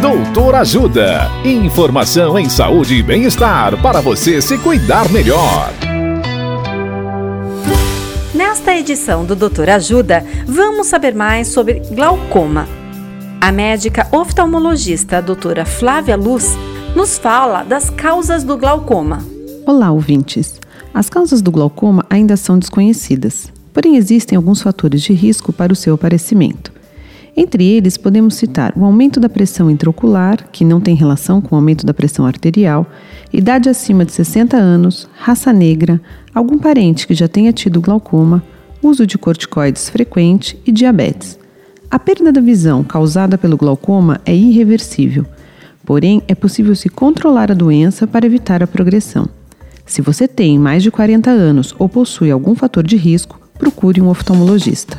Doutor Ajuda. Informação em saúde e bem-estar para você se cuidar melhor. Nesta edição do Doutor Ajuda, vamos saber mais sobre glaucoma. A médica oftalmologista a doutora Flávia Luz nos fala das causas do glaucoma. Olá, ouvintes. As causas do glaucoma ainda são desconhecidas, porém existem alguns fatores de risco para o seu aparecimento. Entre eles, podemos citar o aumento da pressão intraocular, que não tem relação com o aumento da pressão arterial, idade acima de 60 anos, raça negra, algum parente que já tenha tido glaucoma, uso de corticoides frequente e diabetes. A perda da visão causada pelo glaucoma é irreversível, porém é possível se controlar a doença para evitar a progressão. Se você tem mais de 40 anos ou possui algum fator de risco, procure um oftalmologista.